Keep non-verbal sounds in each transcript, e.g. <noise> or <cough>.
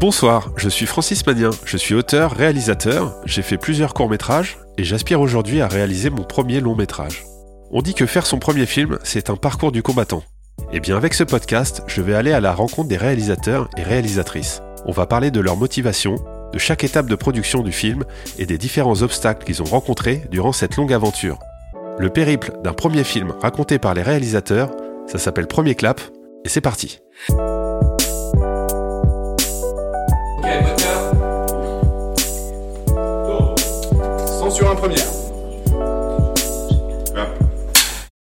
Bonsoir, je suis Francis Magnien, je suis auteur, réalisateur, j'ai fait plusieurs courts-métrages et j'aspire aujourd'hui à réaliser mon premier long-métrage. On dit que faire son premier film, c'est un parcours du combattant. Et bien avec ce podcast, je vais aller à la rencontre des réalisateurs et réalisatrices. On va parler de leur motivation, de chaque étape de production du film et des différents obstacles qu'ils ont rencontrés durant cette longue aventure. Le périple d'un premier film raconté par les réalisateurs, ça s'appelle Premier Clap, et c'est parti. Sur un premier.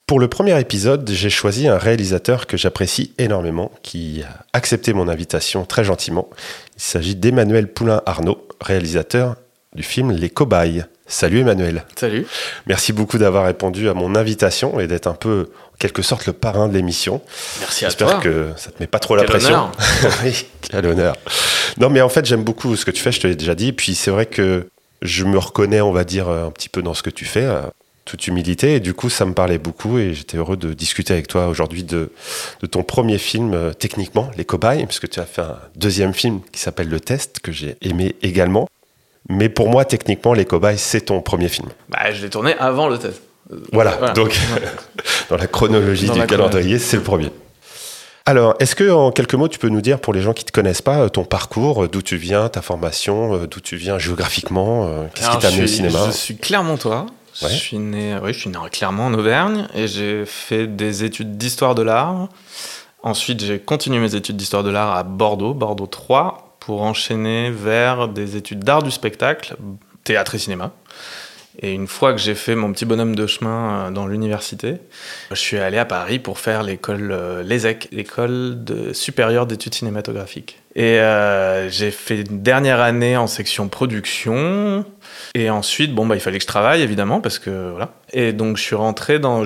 Pour le premier épisode, j'ai choisi un réalisateur que j'apprécie énormément, qui a accepté mon invitation très gentiment. Il s'agit d'Emmanuel Poulain-Arnaud, réalisateur du film Les Cobayes. Salut Emmanuel. Salut. Merci beaucoup d'avoir répondu à mon invitation et d'être un peu, en quelque sorte, le parrain de l'émission. Merci à toi. J'espère que ça te met pas trop la pression. <laughs> oui, quel honneur. Non, mais en fait, j'aime beaucoup ce que tu fais, je te l'ai déjà dit. Puis c'est vrai que je me reconnais, on va dire, un petit peu dans ce que tu fais, euh, toute humilité. Et du coup, ça me parlait beaucoup et j'étais heureux de discuter avec toi aujourd'hui de, ton premier film, euh, techniquement, Les Cobayes, puisque tu as fait un deuxième film qui s'appelle Le Test, que j'ai aimé également. Mais pour moi, techniquement, Les Cobayes, c'est ton premier film. Bah, je l'ai tourné avant Le Test. Voilà, donc <laughs> dans la chronologie du calendrier, c'est le premier. Alors, est-ce que en quelques mots, tu peux nous dire pour les gens qui ne te connaissent pas euh, ton parcours, euh, d'où tu viens, ta formation, euh, d'où tu viens géographiquement, qu'est-ce qui t'a amené au cinéma Je suis Clermontois. Je suis né, oui, je suis né Clermont en Auvergne et j'ai fait des études d'histoire de l'art. Ensuite, j'ai continué mes études d'histoire de l'art à Bordeaux, Bordeaux 3, pour enchaîner vers des études d'art du spectacle, théâtre et cinéma. Et une fois que j'ai fait mon petit bonhomme de chemin euh, dans l'université, je suis allé à Paris pour faire l'école euh, l'ESEC, l'école supérieure d'études cinématographiques. Et euh, j'ai fait une dernière année en section production. Et ensuite, bon, bah, il fallait que je travaille, évidemment, parce que voilà. Et donc, je suis rentré dans.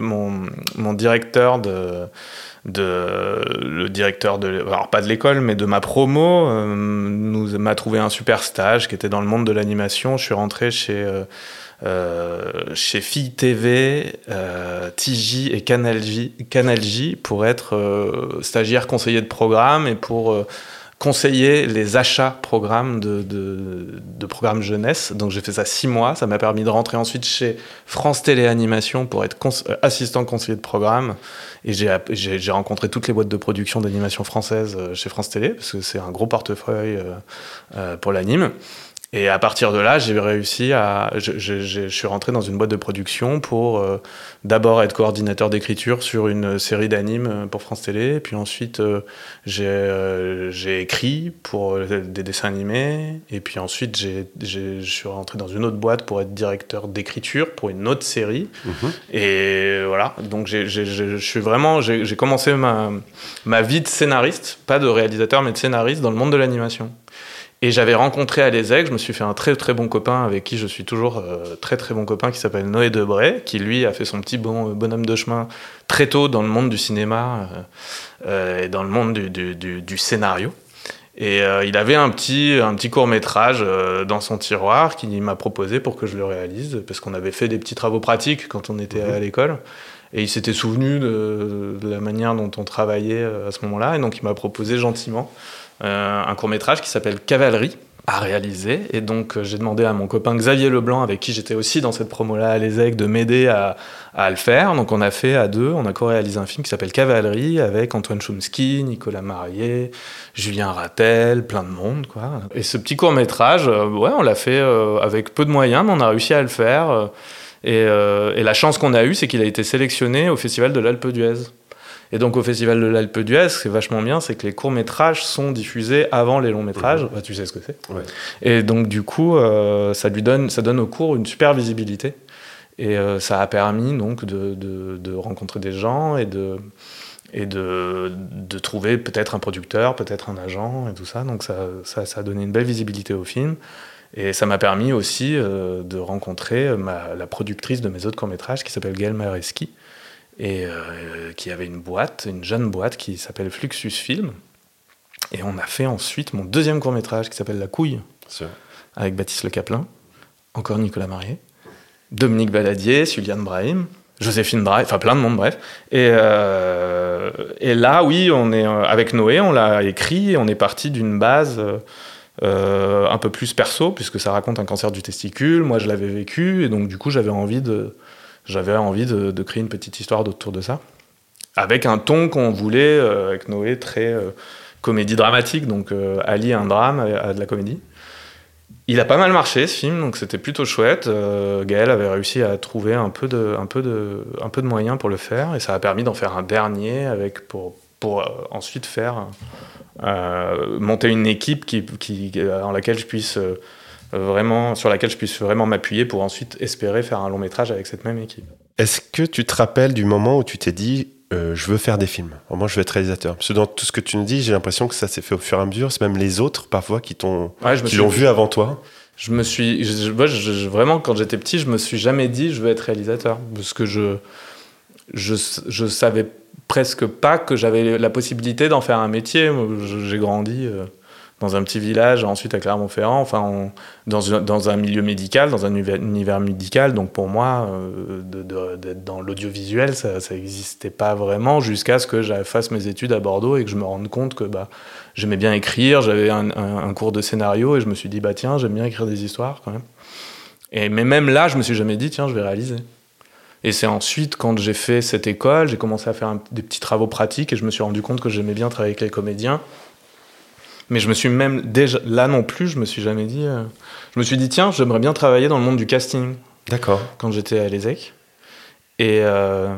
mon, mon directeur de de le directeur de alors pas de l'école mais de ma promo euh, m'a trouvé un super stage qui était dans le monde de l'animation je suis rentré chez euh, chez Fille TV, TJ et Canal J, pour être stagiaire conseiller de programme et pour conseiller les achats programmes de, de, programmes jeunesse. Donc j'ai fait ça six mois. Ça m'a permis de rentrer ensuite chez France Télé Animation pour être euh, assistant conseiller de programme. Et j'ai rencontré toutes les boîtes de production d'animation française euh, chez France Télé, parce que c'est un gros portefeuille euh, pour l'anime. Et à partir de là, j'ai réussi à. Je, je, je, suis rentré dans une boîte de production pour euh, d'abord être coordinateur d'écriture sur une série d'animes euh, pour France Télé. Puis ensuite, euh, j'ai écrit pour des dessins animés. Et puis ensuite, je suis rentré dans une autre boîte pour être directeur d'écriture pour une autre série. Mhm. Et voilà. Donc, je suis vraiment. J'ai commencé ma, ma vie de scénariste, pas de réalisateur, mais de scénariste dans le monde de l'animation. Et j'avais rencontré à l'ESEC, je me suis fait un très très bon copain avec qui je suis toujours euh, très très bon copain qui s'appelle Noé Debray, qui lui a fait son petit bon, bonhomme de chemin très tôt dans le monde du cinéma euh, euh, et dans le monde du, du, du, scénario. Et il avait un petit, un petit court métrage dans son tiroir qu'il m'a proposé pour que je le réalise, parce qu'on avait fait des petits travaux pratiques quand on était à mhm. l'école. Et il s'était souvenu de, de, la manière dont on travaillait à ce moment-là, et donc il m'a proposé gentiment euh, un court métrage qui s'appelle Cavalerie à réaliser. Et donc, euh, j'ai demandé à mon copain Xavier Leblanc, avec qui j'étais aussi dans cette promo-là à l'ESEC, de m'aider à, le faire. Donc, on a fait à deux, on a co-réalisé un film qui s'appelle Cavalerie avec Antoine Chomsky, Nicolas Marié, Julien Rattel, plein de monde, quoi. Et ce petit court métrage, euh, ouais, on l'a fait avec peu de moyens, mais on a réussi à le faire. Et, et la chance qu'on a eue, c'est qu'il a été sélectionné au Festival de l'Alpe d'Huez. Et donc au Festival de l'Alpe d'Huez, ce qui est vachement bien, c'est que les courts-métrages sont diffusés avant les longs-métrages. Bah, tu sais ce que c'est. Et donc du coup, euh, ça, lui donne, ça donne au cours une super visibilité. Et euh, ça a permis donc de, de, rencontrer des gens et de, et de, de trouver peut-être un producteur, peut-être un agent et tout ça. Donc ça, ça, ça, a donné une belle visibilité au film. Et ça m'a permis aussi euh, de rencontrer ma, la productrice de mes autres courts-métrages qui s'appelle Gaëlle Mareski et euh, qui avait une boîte, une jeune boîte qui s'appelle Fluxus Film. Et on a fait ensuite mon deuxième court métrage qui s'appelle La Couille, avec Baptiste Le Caplin, encore Nicolas Marié, Dominique Baladier, Suliane Brahim. Joséphine Drive, enfin plein de monde, bref. Et, et là, oui, on est avec Noé, on l'a écrit, et on est parti d'une base un peu plus perso, puisque ça raconte un cancer du testicule. Moi, je l'avais vécu, et donc du coup, j'avais envie de, j'avais envie de, créer une petite histoire autour de ça, avec un ton qu'on voulait avec Noé très comédie dramatique, donc allier un drame à de la comédie. Il a pas mal marché ce film, donc c'était plutôt chouette. Euh, Gaël avait réussi à trouver un peu, de, un, peu de, un peu de moyens pour le faire, et ça a permis d'en faire un dernier avec, pour, pour euh, ensuite faire euh, monter une équipe qui, qui, en laquelle je puisse vraiment, sur laquelle je puisse vraiment m'appuyer pour ensuite espérer faire un long métrage avec cette même équipe. Est-ce que tu te rappelles du moment où tu t'es dit euh, je veux faire des films? Moi, je veux être réalisateur. Parce que dans tout ce que tu nous dis, j'ai l'impression que ça s'est fait au fur et à mesure. C'est même les autres, parfois, qui t'ont, l'ont vu avant toi. Je me suis, vraiment, quand j'étais petit, je me suis jamais dit je veux être réalisateur, parce que je, je, je savais presque pas que j'avais la possibilité d'en faire un métier. J'ai grandi. Euh, dans un petit village, ensuite à Clermont-Ferrand, enfin, dans, un milieu médical, dans un univers, médical. Donc pour moi, euh, d'être dans l'audiovisuel, ça n'existait pas vraiment jusqu'à ce que je fasse mes études à Bordeaux et que je me rende compte que bah, j'aimais bien écrire, j'avais un, un, cours de scénario et je me suis dit, bah tiens, j'aime bien écrire des histoires quand même. Et, mais même là, je me suis jamais dit, tiens, je vais réaliser. Et c'est ensuite, quand j'ai fait cette école, j'ai commencé à faire des petits travaux pratiques et je me suis rendu compte que j'aimais bien travailler avec les comédiens. Mais je me suis même déjà là non plus, je me suis jamais dit. Euh, je me suis dit tiens, j'aimerais bien travailler dans le monde du casting. D'accord. Quand j'étais à l'ESEC. Et, euh,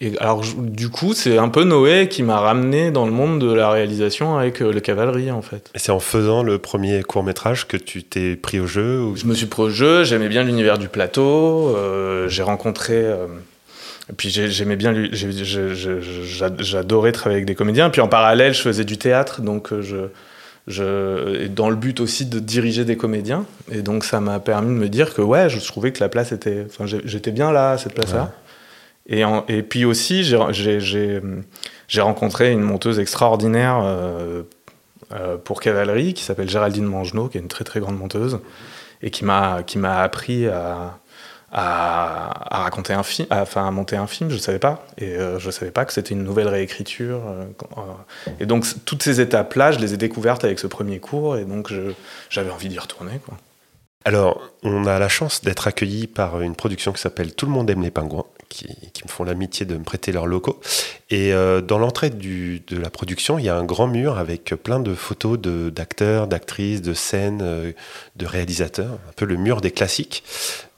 et, alors du coup, c'est un peu Noé qui m'a ramené dans le monde de la réalisation avec euh, le cavalerie en fait. Et c'est en faisant le premier court métrage que tu t'es pris au jeu ou... Je me suis pris au jeu. J'aimais bien l'univers du plateau. j'ai rencontré. Et puis j'aimais bien, j'adorais travailler avec des comédiens. Puis en parallèle, je faisais du théâtre, donc je, je, dans le but aussi de diriger des comédiens. Et donc ça m'a permis de me dire que ouais, je trouvais que la place était, enfin j'étais bien là, cette place-là. Et, et, puis aussi, j'ai rencontré une monteuse extraordinaire euh, euh, pour cavalerie qui s'appelle Géraldine Mangenot, qui est une très très grande monteuse et qui m'a appris à, à, raconter un film, enfin à monter un film, je ne savais pas. Et euh, je ne savais pas que c'était une nouvelle réécriture. Euh, euh. et donc toutes ces étapes-là, je les ai découvertes avec ce premier cours, et donc j'avais envie d'y retourner. Alors, on a la chance d'être accueilli par une production qui s'appelle Tout le monde aime les pingouins, qui, me font l'amitié de me prêter leurs locaux. Et euh, dans l'entrée de la production, il y a un grand mur avec plein de photos d'acteurs, d'actrices, de scènes, euh, de réalisateurs, un peu le mur des classiques.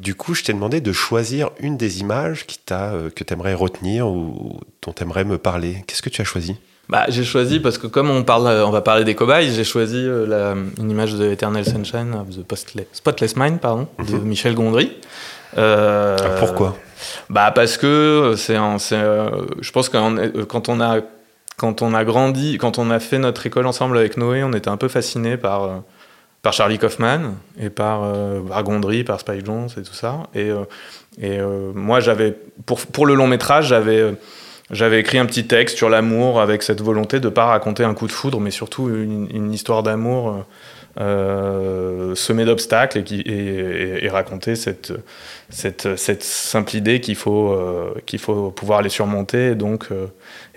Du coup, je t'ai demandé de choisir une des images qui euh, que tu aimerais retenir ou dont tu aimerais me parler. Qu'est-ce que tu as choisi? Bah, j'ai choisi parce que comme on parle, on va parler des cobayes, j'ai choisi la, une image de Eternal Sunshine of the Spotless Mind, pardon, de mhm. Michel Gondry. Euh, ah, pourquoi? Bah parce que c'est, euh, je pense que quand on a quand on a grandi, quand on a fait notre école ensemble avec Noé, on était un peu fasciné par par Charlie Kaufman et par, par Gondry, par Spike Jones et tout ça. Et, et moi, j'avais pour pour le long métrage, j'avais j'avais écrit un petit texte sur l'amour avec cette volonté de ne pas raconter un coup de foudre, mais surtout une, histoire d'amour euh, semée d'obstacles et, qui, et, raconter cette, cette, cette simple idée qu'il faut, euh, qu'il faut pouvoir les surmonter et donc, euh,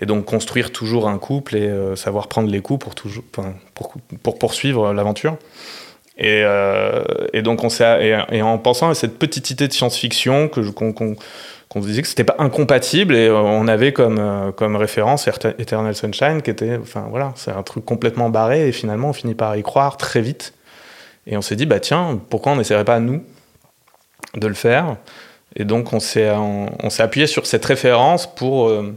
et donc construire toujours un couple et euh, savoir prendre les coups pour, toujours, pour, pour poursuivre l'aventure. Et, et, donc on et, en pensant à cette petite idée de science-fiction que qu'on se disait que c'était pas incompatible et euh, on avait comme, euh, comme référence Eternal Sunshine qui était, enfin voilà, c'est un truc complètement barré et finalement on finit par y croire très vite. Et on s'est dit, bah tiens, pourquoi on n'essaierait pas nous de le faire? Et donc on s'est, on, s'est appuyé sur cette référence pour, euh,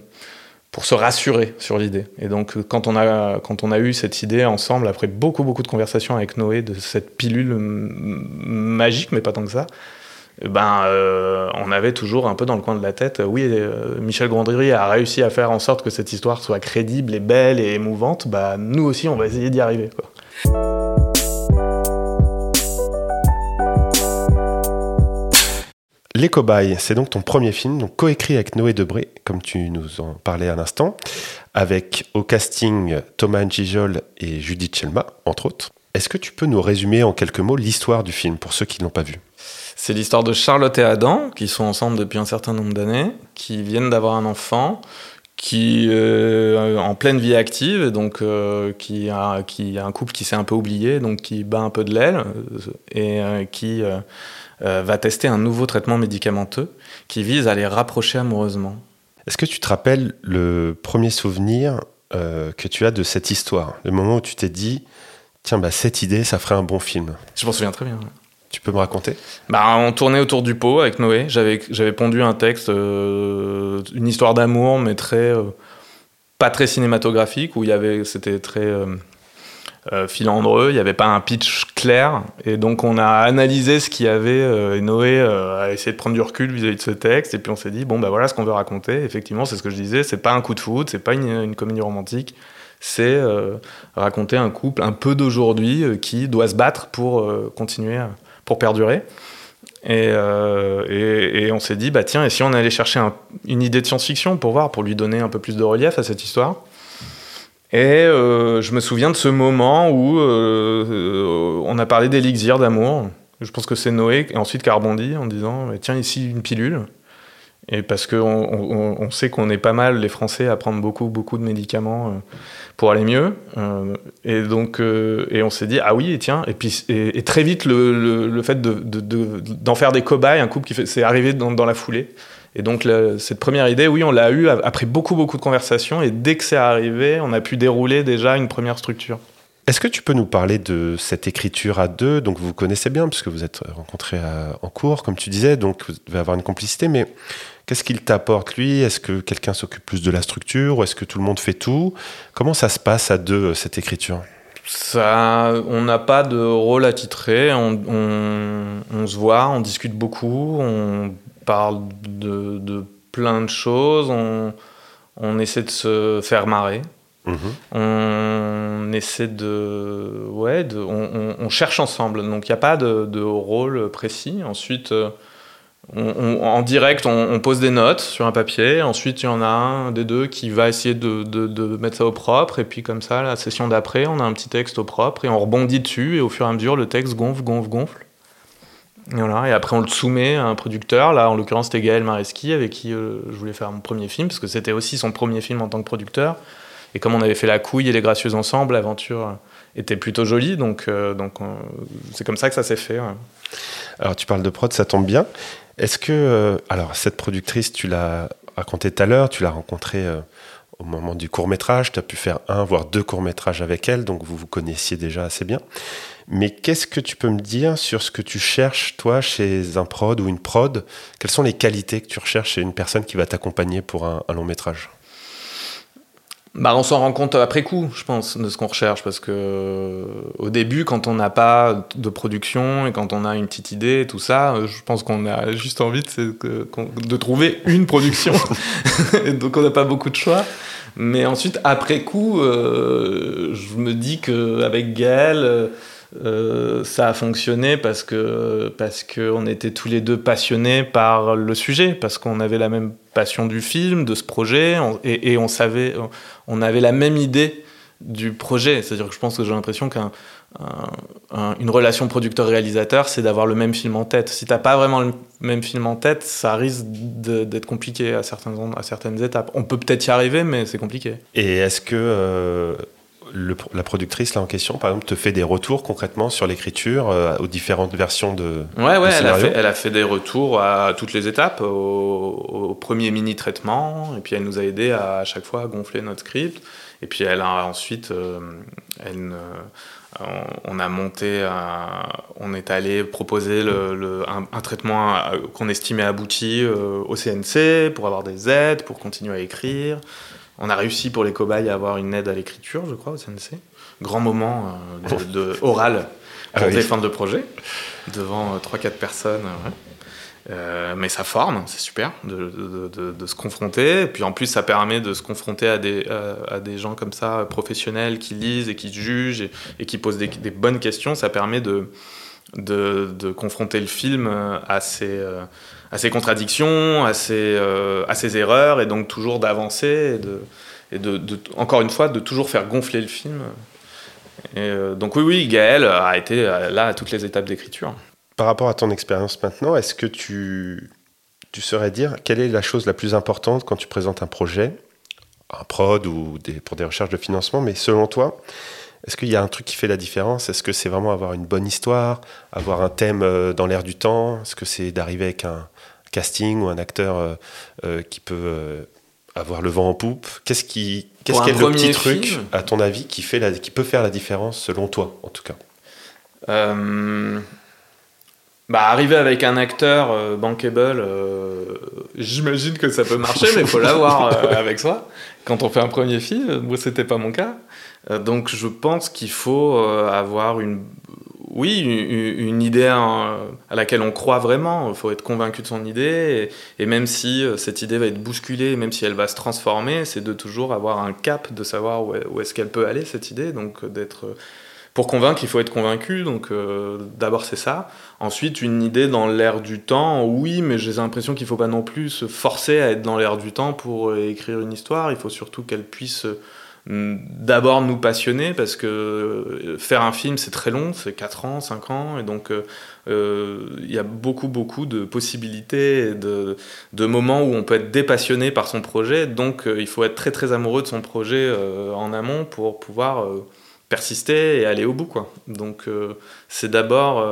pour se rassurer sur l'idée. Et donc quand on, a, quand on a eu cette idée ensemble, après beaucoup beaucoup de conversations avec Noé de cette pilule magique, mais pas tant que ça, ben, euh, on avait toujours un peu dans le coin de la tête, oui, euh, Michel Gondry a réussi à faire en sorte que cette histoire soit crédible et belle et émouvante, bah, nous aussi, on va essayer d'y arriver. Les Cobayes, c'est donc ton premier film, donc coécrit avec Noé Debré, comme tu nous en parlais à l'instant, avec au casting Thomas Gijol et Judith Chelma, entre autres. Est-ce que tu peux nous résumer en quelques mots l'histoire du film pour ceux qui ne l'ont pas vu? C'est l'histoire de Charlotte et Adam, qui sont ensemble depuis un certain nombre d'années, qui viennent d'avoir un enfant, qui est euh, en pleine vie active, donc euh, qui, a, qui a un couple qui s'est un peu oublié, donc qui bat un peu de l'aile, et qui va tester un nouveau traitement médicamenteux qui vise à les rapprocher amoureusement. Est-ce que tu te rappelles le premier souvenir que tu as de cette histoire? Le moment où tu t'es dit, tiens, bah, cette idée, ça ferait un bon film Je m'en souviens très bien. Tu peux me raconter? Bah, On tournait autour du pot avec Noé. J'avais, pondu un texte, euh, une histoire d'amour, mais très. Euh, pas très cinématographique, où c'était très euh, filandreux, il n'y avait pas un pitch clair. Et donc on a analysé ce qu'il y avait, et Noé a essayé de prendre du recul vis-à-vis de ce texte, et puis on s'est dit, bon, bah voilà ce qu'on veut raconter. Effectivement, c'est ce que je disais, c'est pas un coup de foot, c'est pas une, une comédie romantique c'est raconter un couple un peu d'aujourd'hui qui doit se battre pour continuer pour perdurer. Euh, et, et, on s'est dit, bah tiens, et si on allait chercher une idée de science-fiction pour voir, pour lui donner un peu plus de relief à cette histoire Et euh, je me souviens de ce moment où euh, on a parlé d'élixir d'amour. Je pense que c'est Noé, et ensuite rebondi en disant, tiens, ici une pilule. Et parce qu'on on, sait qu'on est pas mal, les Français, à prendre beaucoup, beaucoup de médicaments euh, pour aller mieux. Euh, et donc, euh, et on s'est dit, ah oui, et tiens, et puis et, très vite, le, le, fait d'en de, faire des cobayes, un couple qui fait, c'est arrivé dans, dans, la foulée. Et donc, cette première idée, oui, on l'a eu après beaucoup, beaucoup de conversations. Et dès que c'est arrivé, on a pu dérouler déjà une première structure. Est-ce que tu peux nous parler de cette écriture à deux? Donc vous connaissez bien puisque vous êtes rencontrés en cours, comme tu disais, donc vous devez avoir une complicité. Mais Qu'est-ce qu'il t'apporte lui? Est-ce que quelqu'un s'occupe plus de la structure? Ou est-ce que tout le monde fait tout? Comment ça se passe à deux euh, cette écriture? Ça, on n'a pas de rôle attitré, on, on, se voit, on discute beaucoup, on parle de, plein de choses, on, essaie de se faire marrer, mhm. on essaie de... Ouais, on, cherche ensemble, donc il n'y a pas de, rôle précis. Ensuite... Euh, en direct, on, pose des notes sur un papier. Ensuite, il y en a un des deux qui va essayer de, mettre ça au propre. Et puis, comme ça, la session d'après, on a un petit texte au propre et on rebondit dessus. Et au fur et à mesure, le texte gonfle, gonfle, gonfle. Et, voilà. et après, on le soumet à un producteur. Là, en l'occurrence, c'était Gaël Mareski, avec qui euh, je voulais faire mon premier film, parce que c'était aussi son premier film en tant que producteur. Et comme on avait fait La Couille et Les Gracieuses ensemble, l'aventure était plutôt jolie. Donc, euh, donc c'est comme ça que ça s'est fait. Alors, tu parles de prod, ça tombe bien. Est-ce que, euh, alors cette productrice, tu l'as raconté tout à l'heure, tu l'as rencontrée euh, au moment du court métrage, tu as pu faire un, voire deux courts métrages avec elle, donc vous vous connaissiez déjà assez bien. Mais qu'est-ce que tu peux me dire sur ce que tu cherches, toi, chez un prod ou une prod? Quelles sont les qualités que tu recherches chez une personne qui va t'accompagner pour un long métrage? Bah, on s'en rend compte après coup, je pense, de ce qu'on recherche, parce que au début, quand on n'a pas de production et quand on a une petite idée, tout ça, je pense qu'on a juste envie de, de trouver une production. <laughs> donc on n'a pas beaucoup de choix. Mais ensuite, après coup, euh, je me dis qu'avec Gaël, euh, ça a fonctionné parce que parce qu'on était tous les deux passionnés par le sujet, parce qu'on avait la même passion du film, de ce projet, et, on savait, on avait la même idée du projet. C'est-à-dire que je pense que j'ai l'impression qu'une relation producteur-réalisateur, c'est d'avoir le même film en tête. Si t'as pas vraiment le même film en tête, ça risque d'être compliqué à certaines, à certaines étapes. On peut peut-être y arriver, mais c'est compliqué. Et est-ce que euh, la productrice là en question, par exemple, te fait des retours concrètement sur l'écriture euh, aux différentes versions de. Ouais, ouais, elle, a fait, elle, a fait, des retours à toutes les étapes, au, premier mini traitement, et puis elle nous a aidé à, à chaque fois à gonfler notre script. Et puis elle a ensuite, euh, elle, on a monté, on est allé proposer le, un, traitement qu'on estimait abouti euh, au CNC pour avoir des aides, pour continuer à écrire. On a réussi pour les cobayes à avoir une aide à l'écriture, je crois, au CNC. Grand moment euh, de, oral pour ah défendre le projet devant 3-4 euh, personnes. Euh, mais ça forme, c'est super de, se confronter. Et puis en plus, ça permet de se confronter à des, à des gens comme ça, professionnels, qui lisent et qui jugent et, qui posent des, bonnes questions. Ça permet de, de, confronter le film à ses, à ses contradictions, à ses, euh, à ses erreurs, et donc toujours d'avancer, et, de, encore une fois, de toujours faire gonfler le film. Euh, donc oui, oui, Gaël a été là à toutes les étapes d'écriture. par rapport à ton expérience maintenant, est-ce que tu, tu saurais dire quelle est la chose la plus importante quand tu présentes un projet, un prod ou pour des recherches de financement, mais selon toi, est-ce qu'il y a un truc qui fait la différence? Est-ce que c'est vraiment avoir une bonne histoire, avoir un thème euh, dans l'air du temps? Est-ce que c'est d'arriver avec un casting ou un acteur euh, euh, qui peut avoir le vent en poupe Qu'est-ce qui, qu'est-ce est le petit truc, à ton avis, qui, fait la, qui peut faire la différence selon toi, en tout cas? Bah, arriver avec un acteur bankable, j'imagine que ça peut marcher, mais il faut l'avoir <laughs> avec soi. Quand on fait un premier film, moi c'était pas mon cas. Euh, donc je pense qu'il faut euh, avoir une, oui, une, idée à laquelle on croit vraiment. Il faut être convaincu de son idée. Et, même si euh, cette idée va être bousculée, même si elle va se transformer, c'est de toujours avoir un cap, de savoir où est-ce qu'elle peut aller, cette idée. Donc d'être. Pour convaincre, il faut être convaincu. Donc d'abord, c'est ça. Ensuite, une idée dans l'air du temps. Oui, mais j'ai l'impression qu'il ne faut pas non plus se forcer à être dans l'air du temps pour écrire une histoire. Il faut surtout qu'elle puisse d'abord nous passionner parce que euh, faire un film c'est très long, c'est 4 ans, 5 ans et donc euh, euh, il y a beaucoup beaucoup de possibilités, de, de, moments où on peut être dépassionné par son projet. Donc il faut être très très amoureux de son projet en amont pour pouvoir persister et aller au bout. Quoi. Donc c'est d'abord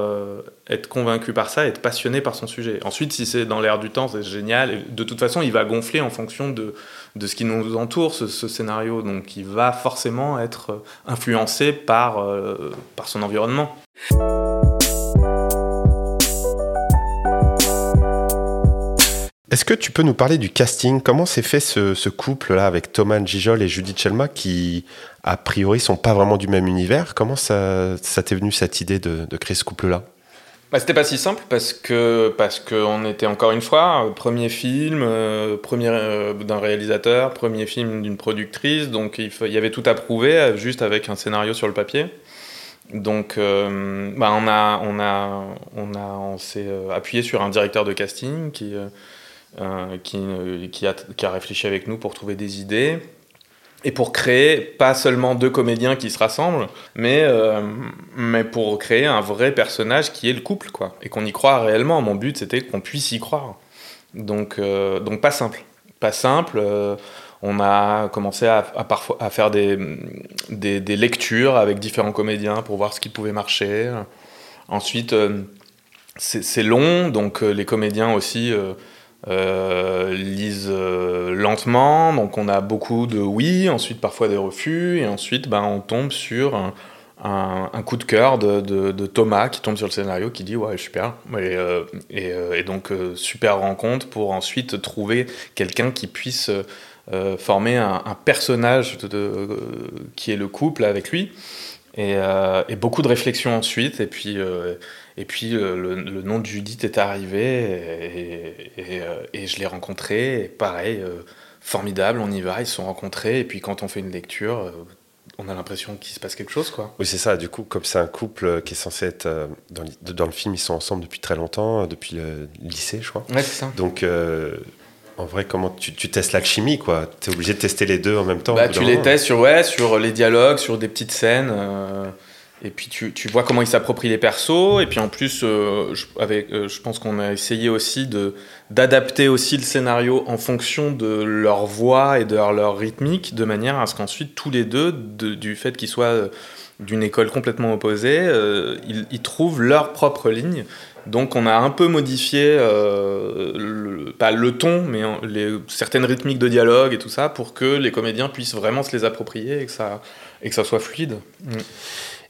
être convaincu par ça, être passionné par son sujet. Ensuite, si c'est dans l'air du temps, c'est génial. De toute façon, il va gonfler en fonction de, de ce qui nous entoure, ce, scénario. Donc il va forcément être influencé par, euh, par son environnement. Est-ce que tu peux nous parler du casting? Comment s'est fait ce, couple-là avec Thomas Gijol et Judith Chelma qui, a priori, sont pas vraiment du même univers? Comment ça, t'est venu cette idée de créer ce couple-là? Bah, C'était pas si simple parce que parce qu'on était encore une fois euh, premier film, euh, premier euh, d'un réalisateur, premier film d'une productrice, donc il, il, y avait tout à prouver juste avec un scénario sur le papier. Donc bah, on a on a on a on s'est appuyé sur un directeur de casting qui qui, qui, a, qui a réfléchi avec nous pour trouver des idées et pour créer pas seulement deux comédiens qui se rassemblent, mais, euh, mais pour créer un vrai personnage qui est le couple, quoi, et qu'on y croit réellement. Mon but, c'était qu'on puisse y croire. Donc, euh, donc pas simple. Pas simple. Euh, on a commencé à, parfois, à faire des, des, lectures avec différents comédiens pour voir ce qui pouvait marcher. Ensuite, c'est long, donc les comédiens aussi euh, lisent euh, lentement, donc on a beaucoup de oui, ensuite parfois des refus, et ensuite ben, on tombe sur un, coup de cœur de, de, Thomas qui tombe sur le scénario, qui dit ouais super, et, euh, et, donc super rencontre pour ensuite trouver quelqu'un qui puisse former un, personnage qui est le couple avec lui. Et, et, beaucoup de réflexion ensuite, et puis, et puis le, nom de Judith est arrivé et, euh, je l'ai rencontré. Et pareil, euh, formidable, on y va, ils se sont rencontrés. Et puis quand on fait une lecture, euh, on a l'impression qu'il se passe quelque chose. Quoi. Oui, c'est ça. Du coup, comme c'est un couple qui est censé être. Dans, dans, le film, ils sont ensemble depuis très longtemps, depuis le lycée, je crois. Ouais, c'est ça. Donc. En vrai, comment tu, tu testes l'alchimie, quoi? Tu es obligé de tester les deux en même temps bah, Tu les testes sur, ouais, sur les dialogues, sur des petites scènes. Et puis tu, tu vois comment ils s'approprient les persos. Et puis en plus, euh, je, avec, euh, je pense qu'on a essayé aussi de d'adapter aussi le scénario en fonction de leur voix et de leur, rythmique, de manière à ce qu'ensuite tous les deux, du fait qu'ils soient euh, d'une école complètement opposée, ils, trouvent leur propre ligne. Donc on a un peu modifié, pas le ton, mais certaines rythmiques de dialogue et tout ça, pour que les comédiens puissent vraiment se les approprier et que ça, et que ça soit fluide. Mm.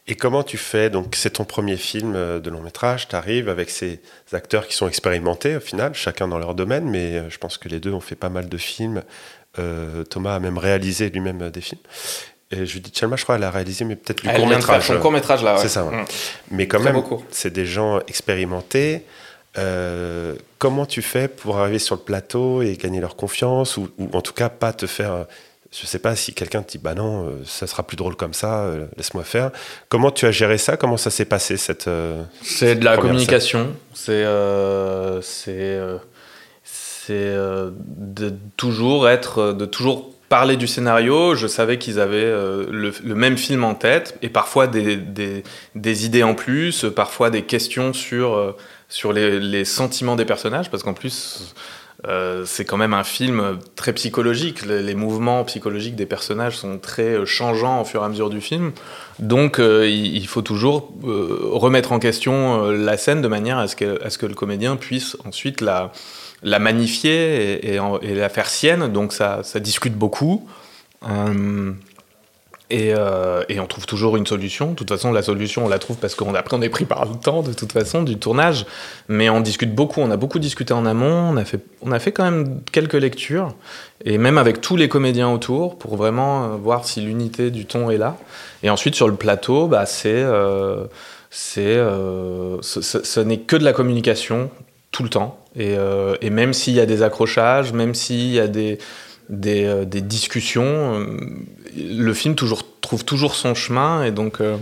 Et comment tu fais? Donc, c'est ton premier film euh, de long métrage. Tu arrives avec ces acteurs qui sont expérimentés au final, chacun dans leur domaine, mais euh, je pense que les deux ont fait pas mal de films. Euh, Thomas a même réalisé lui-même des films. Et Judith Chalma, je crois, elle a réalisé, mais peut-être du court métrage. Son court métrage là. C'est ça. Mm. Mais quand même, c'est des gens expérimentés. comment tu fais pour arriver sur le plateau et gagner leur confiance, ou, ou en tout cas pas te faire je sais pas si quelqu'un te dit bah non, euh, ça sera plus drôle comme ça, euh, laisse-moi faire. Comment tu as géré ça? Comment ça s'est passé cette euh, C'est de la communication. C'est c'est c'est de toujours être, de toujours parler du scénario. Je savais qu'ils avaient le, même film en tête et parfois des, des, des, idées en plus, parfois des questions sur sur les, sentiments des personnages, parce qu'en plus, euh, c'est quand même un film très psychologique. Les, mouvements psychologiques des personnages sont très euh, changeants au fur et à mesure du film. Donc, euh, il, faut toujours remettre en question la scène de manière à ce que, le comédien puisse ensuite la, la magnifier et, la faire sienne. Donc, ça discute beaucoup. Euh, et, on trouve toujours une solution. De toute façon, la solution, on la trouve parce qu'on on est pris par le temps, de toute façon, du tournage. Mais on discute beaucoup, on a beaucoup discuté en amont, on a fait, on a fait quand même quelques lectures, et même avec tous les comédiens autour, pour vraiment euh, voir si l'unité du ton est là. Et ensuite, sur le plateau, bah, c'est, euh, c'est, ce, n'est que de la communication tout le temps. Et même s'il y a des accrochages, même s'il y a des des, euh, des discussions. Euh, le film toujours, trouve toujours son chemin et donc, euh,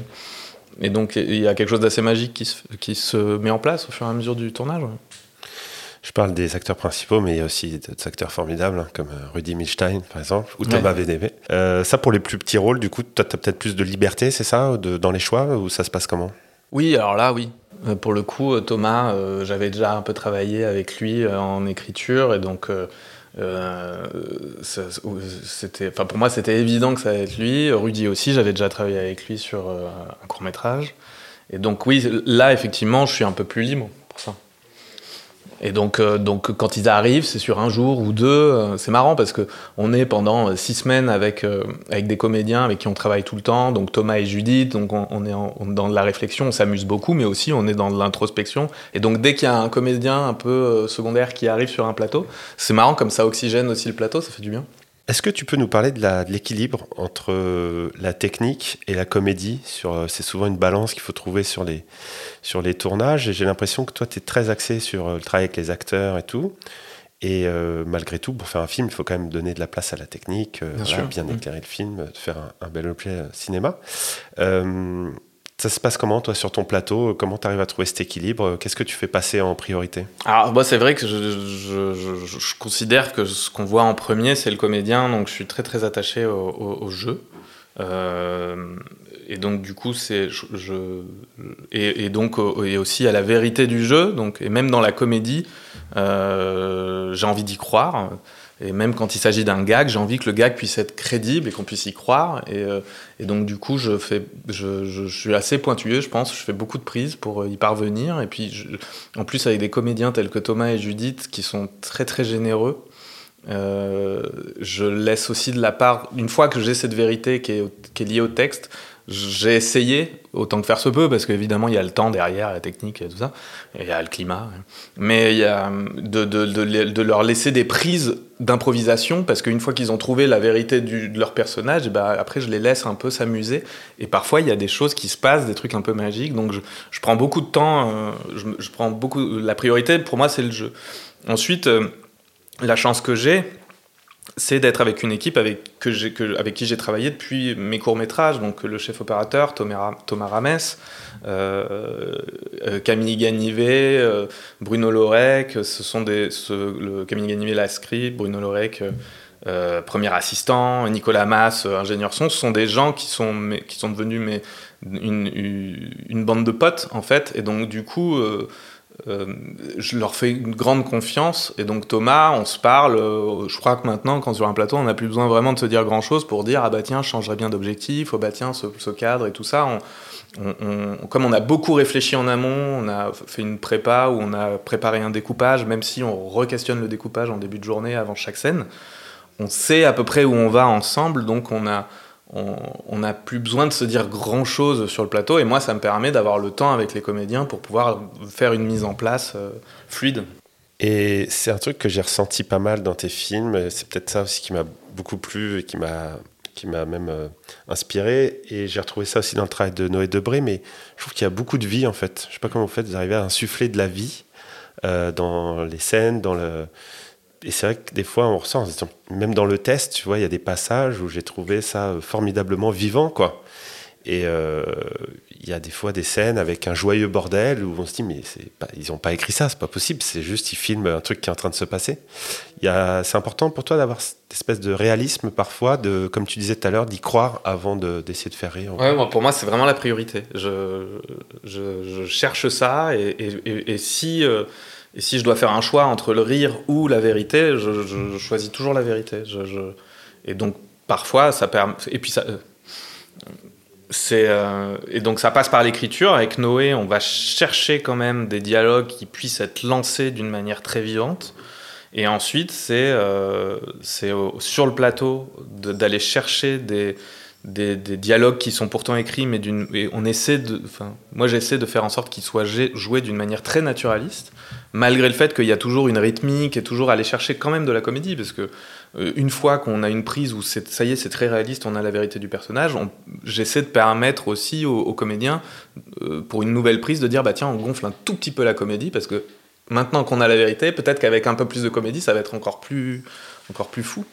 et donc il y a quelque chose d'assez magique qui se, qui se met en place au fur et à mesure du tournage. Je parle des acteurs principaux, mais il y a aussi d'autres acteurs formidables, hein, comme Rudy Milstein, par exemple, ou Thomas ouais. ça, pour les plus petits rôles, du coup, tu as peut-être plus de liberté, c'est ça, de, dans les choix, ou ça se passe comment? Oui, alors là, oui. Pour le coup, Thomas, j'avais déjà un peu travaillé avec lui en écriture, et donc c'était, enfin pour moi, c'était évident que ça allait être lui. Rudy aussi, j'avais déjà travaillé avec lui sur euh, un court métrage. Et donc oui, là effectivement, je suis un peu plus libre pour ça. Et donc, euh, donc quand ils arrivent, c'est sur un jour ou deux. Euh, c'est marrant parce que on est pendant euh, six semaines avec, avec des comédiens avec qui on travaille tout le temps. Donc Thomas et Judith, donc on, est dans de la réflexion, on s'amuse beaucoup, mais aussi on est dans de l'introspection. Et donc dès qu'il y a un comédien un peu secondaire qui arrive sur un plateau, c'est marrant comme ça oxygène aussi le plateau, ça fait du bien. Est-ce que tu peux nous parler de l'équilibre entre euh, la technique et la comédie euh, C'est souvent une balance qu'il faut trouver sur les, sur les tournages. Et j'ai l'impression que toi, tu es très axé sur euh, le travail avec les acteurs et tout. Et malgré tout, pour faire un film, il faut quand même donner de la place à la technique, bien, bien mmh. éclairer le film, faire un, un bel objet cinéma. Ça se passe comment, toi, sur ton plateau? Comment tu arrives à trouver cet équilibre? Qu'est-ce que tu fais passer en priorité? Alors, moi, c'est vrai que je, je, considère que ce qu'on voit en premier, c'est le comédien, donc je suis très, très attaché au, jeu. Euh, et donc, du coup, c'est. Je, et, donc, et aussi à la vérité du jeu, donc, et même dans la comédie, euh, j'ai envie d'y croire. Et même quand il s'agit d'un gag, j'ai envie que le gag puisse être crédible et qu'on puisse y croire. Et, euh, donc, du coup, je, suis assez pointueux, je pense. Je fais beaucoup de prises pour y parvenir. Et puis, en plus, avec des comédiens tels que Thomas et Judith, qui sont très, très généreux, euh, je laisse aussi de la part, une fois que j'ai cette vérité qui est liée au texte, j'ai essayé autant que faire se peut, parce qu'évidemment, il y a le temps derrière, la technique et tout ça, et il y a le climat. Mais il y a de, de, de, leur laisser des prises d'improvisation, parce qu'une fois qu'ils ont trouvé la vérité de leur personnage, ben après, je les laisse un peu s'amuser. Et parfois, il y a des choses qui se passent, des trucs un peu magiques. Donc, je, je prends beaucoup de temps, euh, je, je, prends beaucoup. La priorité, pour moi, c'est le jeu. Ensuite, euh, la chance que j'ai, c'est d'être avec une équipe avec, qui j'ai travaillé depuis mes courts-métrages, donc le chef opérateur Thomas, Rames, euh, euh, Camille Ganivet, euh, Bruno Lorec, ce sont des, le, Camille Ganivet l'a script, Bruno Lorec, premier assistant, Nicolas Mass, ingénieur son, ce sont des gens qui sont, devenus une, une, bande de potes en fait, et donc du coup euh, je leur fais une grande confiance. Et donc Thomas, on se parle. Euh, je crois que maintenant, quand sur un plateau, on n'a plus besoin vraiment de se dire grand chose pour dire ah bah tiens, je changerais bien d'objectif, oh bah tiens, ce, cadre et tout ça. comme on a beaucoup réfléchi en amont, on a fait une prépa où on a préparé un découpage, même si on re-questionne le découpage en début de journée avant chaque scène, on sait à peu près où on va ensemble, donc on a on n'a plus besoin de se dire grand chose sur le plateau. Et moi ça me permet d'avoir le temps avec les comédiens pour pouvoir faire une mise en place euh, fluide. Et c'est un truc que j'ai ressenti pas mal dans tes films, c'est peut-être ça aussi qui m'a beaucoup plu et qui m'a même euh, inspiré. Et j'ai retrouvé ça aussi dans le travail de Noé Debré. Mais je trouve qu'il y a beaucoup de vie en fait. Je sais pas comment vous faites, vous arrivez à insuffler de la vie euh, dans les scènes, dans le et c'est vrai que des fois, on ressent, même dans le test, tu vois, il y a des passages où j'ai trouvé ça formidablement vivant, quoi. Et euh, il y a des fois des scènes avec un joyeux bordel où on se dit mais pas, ils n'ont pas écrit ça, c'est pas possible, c'est juste ils filment un truc qui est en train de se passer. C'est important pour toi d'avoir cette espèce de réalisme parfois, de, comme tu disais tout à l'heure, d'y croire avant d'essayer de, faire rire. Ouais, pour moi c'est vraiment la priorité. Je, je, cherche ça et, et, si... Euh, et si je dois faire un choix entre le rire ou la vérité, je, choisis toujours la vérité. et donc parfois ça permet. Et puis ça. Euh, euh, et donc ça passe par l'écriture. Avec Noé, on va chercher quand même des dialogues qui puissent être lancés d'une manière très vivante. Et ensuite, c'est euh, sur le plateau d'aller chercher des, des, dialogues qui sont pourtant écrits, mais on essaie de, moi j'essaie de faire en sorte qu'ils soient joués d'une manière très naturaliste, malgré le fait qu'il y a toujours une rythmique et toujours aller chercher quand même de la comédie, parce que euh, une fois qu'on a une prise où ça y est, c'est très réaliste, on a la vérité du personnage, j'essaie de permettre aussi aux, comédiens, euh, pour une nouvelle prise, de dire bah tiens, on gonfle un tout petit peu la comédie, parce que maintenant qu'on a la vérité, peut-être qu'avec un peu plus de comédie, ça va être encore plus, encore plus fou.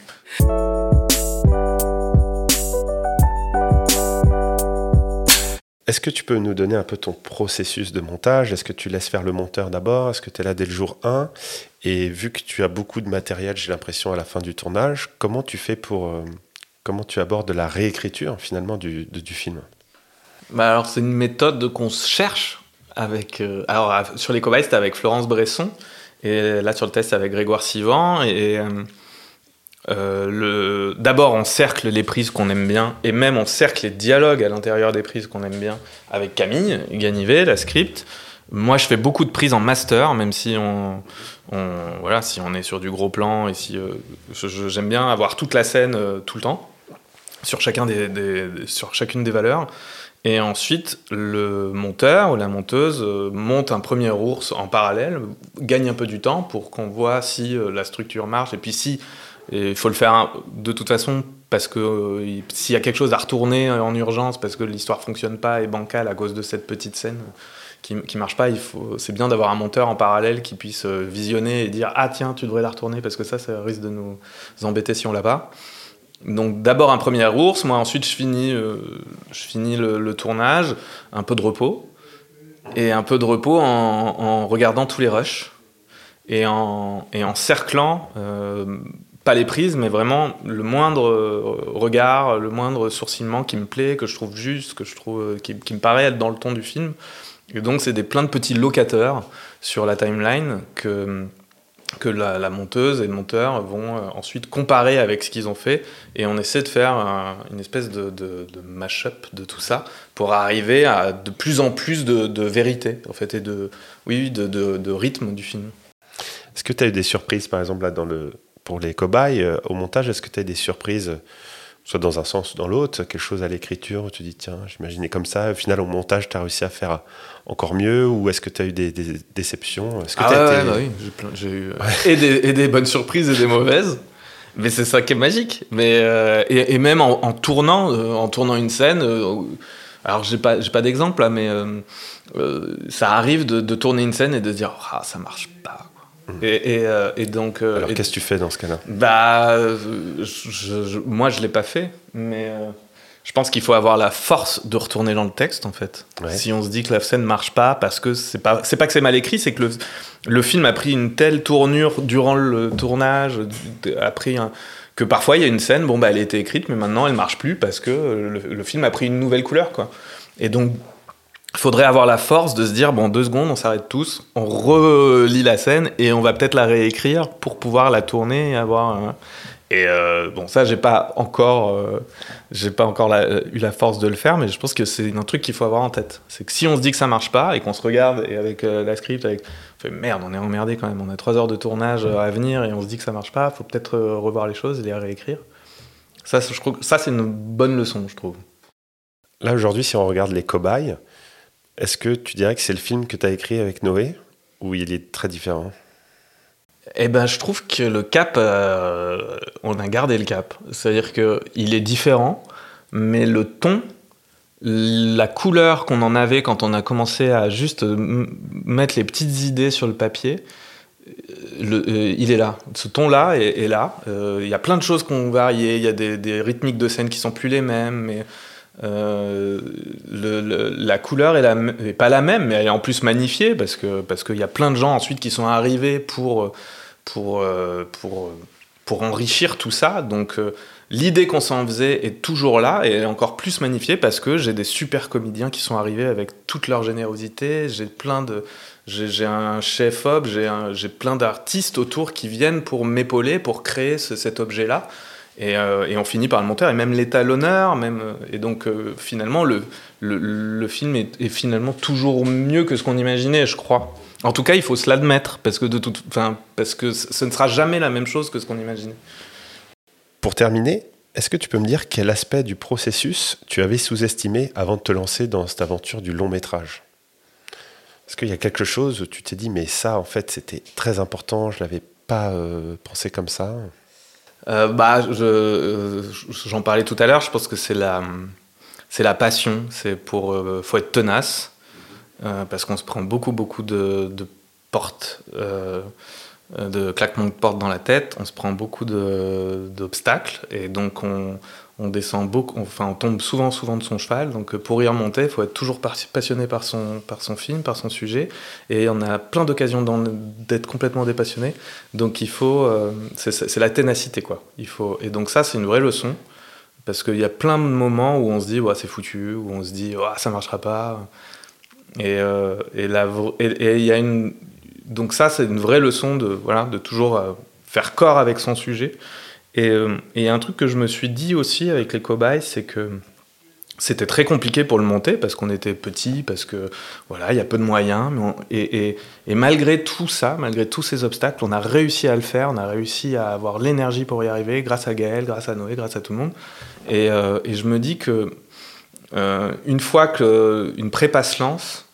Est-ce que tu peux nous donner un peu ton processus de montage? Est-ce que tu laisses faire le monteur d'abord? Est-ce que tu es là dès le jour 1 Et vu que tu as beaucoup de matériel, j'ai l'impression, à la fin du tournage, comment tu fais pour... Euh, comment tu abordes la réécriture finalement du, film? Bah alors c'est une méthode qu'on cherche avec... Euh, alors sur les cobayes c'était avec Florence Bresson et là sur le test avec Grégoire Sivan et... Euh, euh, D'abord, on cercle les prises qu'on aime bien, et même on cercle les dialogues à l'intérieur des prises qu'on aime bien avec Camille Ganivet, la script. Moi, je fais beaucoup de prises en master, même si on, voilà, si on est sur du gros plan et si euh, j'aime bien avoir toute la scène euh, tout le temps sur sur chacune des valeurs. Et ensuite, le monteur ou la monteuse monte un premier ours en parallèle, gagne un peu du temps pour qu'on voit si la structure marche et puis si il faut le faire de toute façon parce que euh, s'il y a quelque chose à retourner en urgence parce que l'histoire fonctionne pas et bancale à cause de cette petite scène qui, qui marche pas, c'est bien d'avoir un monteur en parallèle qui puisse euh, visionner et dire ah tiens tu devrais la retourner parce que ça ça risque de nous embêter si on l'a pas. Donc d'abord un premier ours, moi ensuite je finis, euh, je finis le, tournage, un peu de repos et un peu de repos en, en regardant tous les rushs et en, et en cerclant pas les prises, mais vraiment le moindre euh, regard, le moindre sourcillement qui me plaît, que je trouve juste, que je trouve, euh, qui, me paraît être dans le ton du film. Et donc, c'est des plein de petits locateurs sur la timeline que, que la, monteuse et le monteur vont euh, ensuite comparer avec ce qu'ils ont fait. Et on essaie de faire une espèce de, de, de mash-up de tout ça pour arriver à de plus en plus de, vérité, en fait, et de, oui, de, de rythme du film. Est-ce que tu as eu des surprises, par exemple, là, dans le, pour les cobayes, euh, au montage, est-ce que tu as des surprises, soit dans un sens ou dans l'autre, quelque chose à l'écriture où tu dis, tiens, j'imaginais comme ça, au final, au montage, tu as réussi à faire encore mieux, ou est-ce que tu as eu des, déceptions? Que ah oui, j'ai eu euh, et, des, bonnes surprises et des mauvaises. Mais c'est ça qui est magique. Mais, euh, et, même en, tournant, en tournant une scène, alors j'ai pas, pas d'exemple là, mais ça arrive de, tourner une scène et de dire, ah, ça marche pas euh, et, donc. Euh, Alors qu'est-ce que tu fais dans ce cas-là? Bah, je, moi je l'ai pas fait, mais euh, je pense qu'il faut avoir la force de retourner dans le texte en fait. Si on se dit que la scène marche pas parce que c'est pas, c'est pas que c'est mal écrit, c'est que le, le film a pris une telle tournure durant le tournage, a pris que parfois il y a une scène, bon bah elle a été écrite, mais maintenant elle marche plus parce que le, le film a pris une nouvelle couleur quoi. Et donc faudrait avoir la force de se dire bon deux secondes on s'arrête tous on relit la scène et on va peut-être la réécrire pour pouvoir la tourner et avoir et euh, bon ça j'ai pas encore euh, pas encore eu la force de le faire mais je pense que c'est un truc qu'il faut avoir en tête. C'est que si on se dit que ça marche pas et qu'on se regarde et avec euh, la script avec on fait merde on est emmerdé quand même on a trois heures de tournage à venir et on se dit que ça marche pas faut peut-être revoir les choses et les réécrire. Ça ça c'est une bonne leçon je trouve. Là aujourd'hui si on regarde les cobayes est-ce que tu dirais que c'est le film que tu as écrit avec Noé ou il est très différent? Eh ben, je trouve que le cap, euh, on a gardé le cap. C'est-à-dire qu'il est différent, mais le ton, la couleur qu'on en avait quand on a commencé à juste mettre les petites idées sur le papier, euh, euh, il est là. Ce ton-là est, là. Il y a plein de choses qu'on varier. Il y a des, rythmiques de scène qui sont plus les mêmes, Euh, la couleur est, pas la même, mais elle est en plus magnifiée parce que parce qu'il y a plein de gens ensuite qui sont arrivés pour pour euh, pour pour enrichir tout ça. Donc euh, l'idée qu'on s'en faisait est toujours là et est encore plus magnifiée parce que j'ai des super comédiens qui sont arrivés avec toute leur générosité. J'ai plein de j'ai un chef-op, j'ai plein d'artistes autour qui viennent pour m'épauler, pour créer ce, cet objet-là. Et, euh, et, on finit par le monter, et même l'étalonneur, même. Euh, et donc, euh, finalement, le, film est, finalement toujours mieux que ce qu'on imaginait, je crois. En tout cas, il faut se l'admettre, parce que de toute, parce que ce ne sera jamais la même chose que ce qu'on imaginait. Pour terminer, est-ce que tu peux me dire quel aspect du processus tu avais sous-estimé avant de te lancer dans cette aventure du long métrage? Est-ce qu'il y a quelque chose où tu t'es dit, mais ça, en fait, c'était très important, je l'avais pas pensé comme ça? Euh, bah, je, j'en parlais tout à l'heure. Je pense que c'est la, la passion. Pour, euh, faut être tenace euh, parce qu'on se prend beaucoup, beaucoup de, portes, de claquements de portes dans la tête. On se prend beaucoup d'obstacles et donc on, on descend beaucoup, enfin on tombe souvent, souvent de son cheval. Donc pour y remonter, il faut être toujours passionné par son, par son film, par son sujet. Et on a plein d'occasions d'être complètement dépassionné. Donc il faut, euh, c'est la ténacité quoi. Il faut, et donc ça c'est une vraie leçon parce qu'il y a plein de moments où on se dit ouais, c'est foutu, où on se dit ouais, ça marchera pas. Et euh, et il et, y a une, donc ça c'est une vraie leçon de voilà de toujours euh, faire corps avec son sujet. Et, euh, et, un truc que je me suis dit aussi avec les cobayes, c'est que c'était très compliqué pour le monter parce qu'on était petit, parce que voilà, il y a peu de moyens. Et, malgré tout ça, malgré tous ces obstacles, on a réussi à le faire, on a réussi à avoir l'énergie pour y arriver, grâce à Gaël, grâce à Noé, grâce à tout le monde. Et, euh, je me dis que une fois qu'une prépa se lance,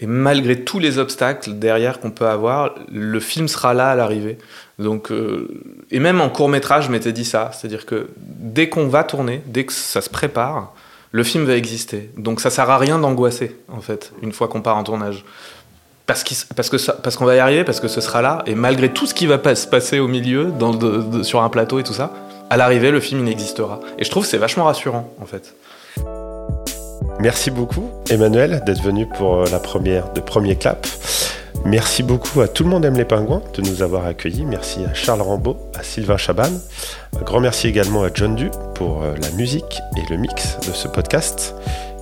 et malgré tous les obstacles derrière qu'on peut avoir, le film sera là à l'arrivée. Donc, euh, et même en court métrage, je m'étais dit ça, c'est-à-dire que dès qu'on va tourner, dès que ça se prépare, le film va exister. Donc ça sert à rien d'angoisser en fait une fois qu'on part en tournage. Parce, qu parce que parce qu'on va y arriver, parce que ce sera là, et malgré tout ce qui va se passer au milieu, sur un plateau et tout ça, à l'arrivée, le film il existera. Et je trouve c'est vachement rassurant en fait. Merci beaucoup, Emmanuel, d'être venu pour la première de Premier Clap. Merci beaucoup à Tout le monde aime les pingouins de nous avoir accueillis. Merci à Charles Rambaud, à Sylvain Chaban. Un grand merci également à John Du pour la musique et le mix de ce podcast.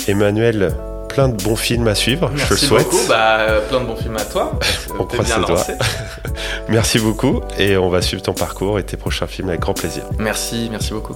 Emmanuel, plein de bons films à suivre, merci je le souhaite. Beaucoup, bah, plein de bons films à toi. <laughs> on croise ses doigts. <laughs> merci beaucoup et on va suivre ton parcours et tes prochains films avec grand plaisir. Merci, merci beaucoup.